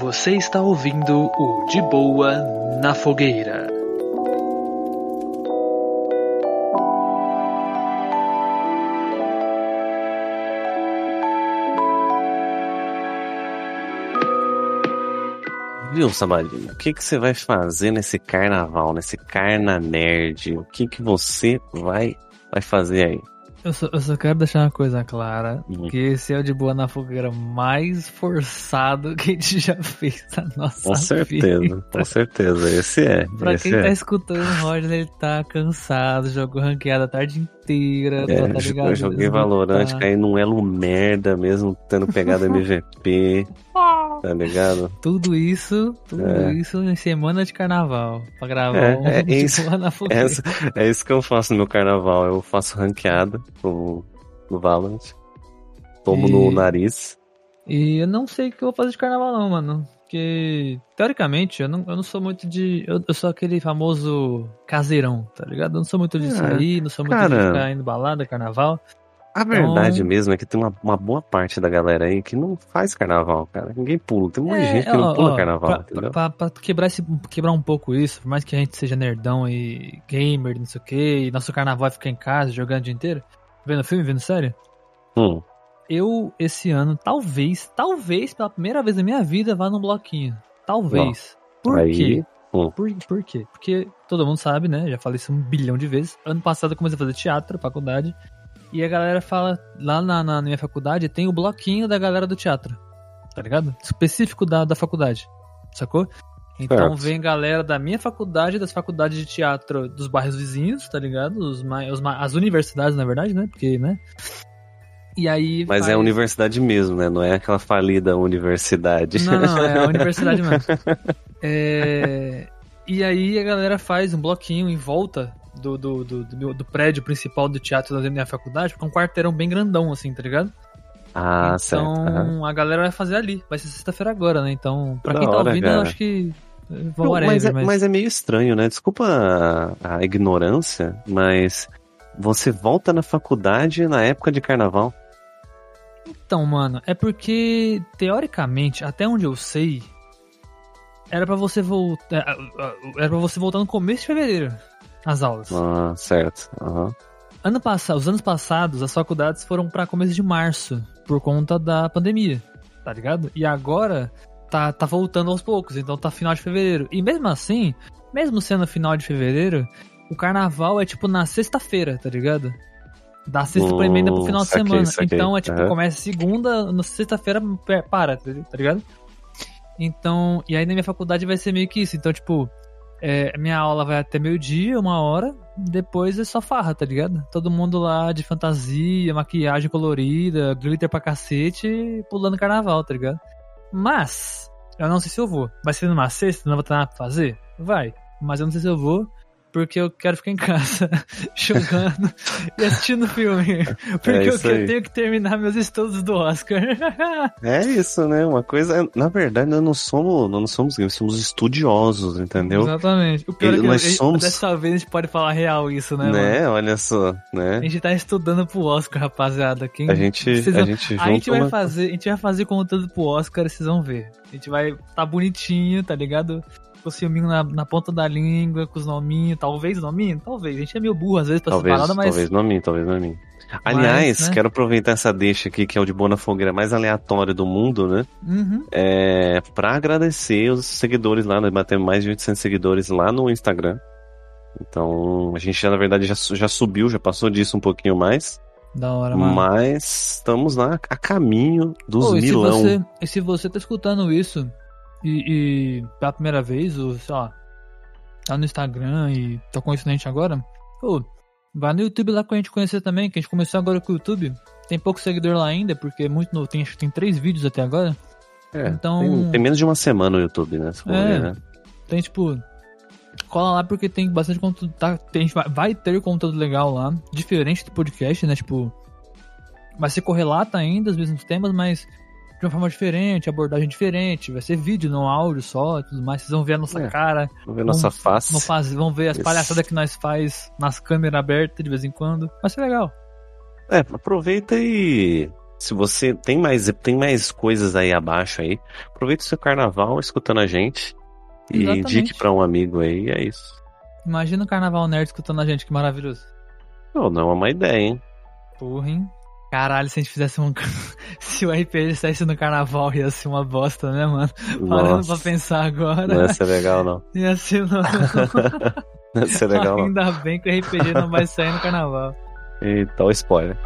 Você está ouvindo o De Boa na Fogueira. Viu, Sabadinho? O que, que você vai fazer nesse carnaval, nesse carna nerd? O que, que você vai, vai fazer aí? Eu só, eu só quero deixar uma coisa clara, Hum. que esse é o de boa na fogueira mais forçado que a gente já fez na nossa Com certeza, vida. com certeza. Esse é. Pra esse quem é. tá escutando o Roger, ele tá cansado, jogou ranqueada a tarde inteira, É, tá ligado? eu joguei Ele não Valorant, tá- caí num elo merda mesmo, tendo pegado MVP, tá ligado? Tudo isso, tudo É. isso em semana de carnaval, pra gravar É, um é de isso. na fogueira. Essa- é isso que eu faço no carnaval. Eu faço ranqueada no, no Valorant. Tomo E- no nariz. E eu não sei o que eu vou fazer de carnaval não, mano. Porque, teoricamente, eu não, eu não sou muito de... Eu, eu sou aquele famoso caseirão, tá ligado? Eu não sou muito de É, sair, não sou muito de cara. ficar indo balada, carnaval. A verdade Então- mesmo é que tem uma, uma boa parte da galera aí que não faz carnaval, cara. Ninguém pula. Tem muita É, gente que não ó, pula ó, carnaval, pra, entendeu? pra- pra quebrar, esse, quebrar um pouco isso, por mais que a gente seja nerdão e gamer, não sei o que, e nosso carnaval é ficar em casa jogando o dia inteiro, vendo filme, vendo série, Hum, eu, esse ano, talvez, talvez, pela primeira vez na minha vida, vá num bloquinho. Talvez. Por aí, quê? hum. Por, por quê? Porque todo mundo sabe, né? Já falei isso um bilhão de vezes. Ano passado eu comecei a fazer teatro, faculdade. E a galera fala, lá na, na minha faculdade, tem o bloquinho da galera do teatro. Tá ligado? Específico da, da faculdade. Sacou? Então Certo. vem galera da minha faculdade, das faculdades de teatro dos bairros vizinhos, tá ligado? Os, os, as universidades, na verdade, né? Porque, né? E aí. Mas faz- é a universidade mesmo, né? Não é aquela falida universidade. Não, não, é a universidade mesmo. É, E aí a galera faz um bloquinho em volta do, do, do, do do prédio principal do teatro da minha faculdade, porque é um quarteirão bem grandão, assim, tá ligado? ah, então certo. aham. a galera vai fazer ali. Vai ser sexta-feira agora, né? Então, pra Da quem tá hora, ouvindo, eu cara. acho que. eh, Não, whatever, mas, é, mas- mas é meio estranho, né? Desculpa a, a ignorância, mas você volta na faculdade na época de carnaval. Então, mano, é porque, teoricamente, até onde eu sei, era pra você voltar. Era pra você voltar no começo de fevereiro. As aulas. Ah, certo. aham. Ano passado, os anos passados, as faculdades foram pra começo de março, por conta da pandemia, tá ligado? E agora tá, tá voltando aos poucos, então tá final de fevereiro. E mesmo assim, mesmo sendo final de fevereiro, o carnaval é tipo na sexta-feira, tá ligado? Da sexta pra emenda pro Hum, final de semana. Então é tipo, Aham. começa segunda, na sexta-feira para, tá tá ligado? Então, e aí na minha faculdade vai ser meio que isso. Então, tipo, é, minha aula vai até meio-dia, uma hora, depois é só farra, tá ligado? Todo mundo lá de fantasia, maquiagem colorida, glitter pra cacete, pulando carnaval, tá ligado? Mas, eu não sei se eu vou. Vai ser numa sexta, não vou ter nada pra fazer? Vai. Mas eu não sei se eu vou, porque eu quero ficar em casa, jogando e assistindo filme. Porque eu, isso aí. tenho que terminar meus estudos do Oscar. É isso, né? Uma coisa. Na verdade, nós não somos, nós não somos gamers, somos estudiosos, entendeu? Exatamente. O pior é que Nós eu- somos- dessa vez a gente pode falar real isso, né, mano? Né? Olha só, né? A gente tá estudando pro Oscar, rapaziada. Quem... A gente, Vocês a vão- gente A gente vai uma... fazer, a gente vai fazer conteúdo pro Oscar, vocês vão ver. A gente vai tá bonitinho, tá ligado? Com o filminho na, na ponta da língua, com os nominhos, talvez nominho, talvez. A gente é meio burro às vezes pra Talvez, essa parada, mas talvez mim, talvez mim. Aliás, né? quero aproveitar essa deixa aqui, que é o de Boa na Fogueira mais aleatório do mundo, né? Uhum. É, pra agradecer os seguidores lá, nós batemos mais de 800 seguidores lá no Instagram. Então, a gente já, na verdade, já, já subiu, já passou disso um pouquinho mais. Da hora, mano. Mas estamos lá a caminho dos Pô, e se milão. você, e se você tá escutando isso e, e pela primeira vez, ou sei lá, tá no Instagram e tá conhecendo a gente agora, pô, vai no YouTube lá com a gente conhecer também, que a gente começou agora com o YouTube. Tem pouco seguidor lá ainda, porque é muito novo, tem, acho que tem três vídeos até agora. É, então- tem, tem menos de uma semana no YouTube, né? É. ver, né? Tem tipo. Cola lá porque tem bastante conteúdo. Tá, tem, vai- vai ter conteúdo legal lá. Diferente do podcast, né? Tipo. Vai ser correlata ainda os mesmos temas, mas de uma forma diferente, abordagem diferente. Vai ser vídeo, não áudio só e tudo mais. Vocês vão ver a nossa É. cara. Vamos ver nossa Vamos- face. Vão, faz, vão ver as Isso. palhaçadas que nós faz nas câmeras abertas de vez em quando. Vai ser legal. É, aproveita e Se você tem mais, tem mais coisas aí abaixo aí, aproveita o seu carnaval escutando a gente e Exatamente. indique pra um amigo aí, é isso. Imagina o Carnaval Nerd escutando a gente, que maravilhoso. Pô, não é uma má ideia, hein? Porra, hein? Caralho, se a gente fizesse um. se o RPG saísse no carnaval, ia ser uma bosta, né, mano? Parando pra Nossa, pensar agora. não ia ser legal não. Ia ser não. Não ia ser legal não. Ainda bem que o RPG não vai sair no carnaval. Então, spoiler.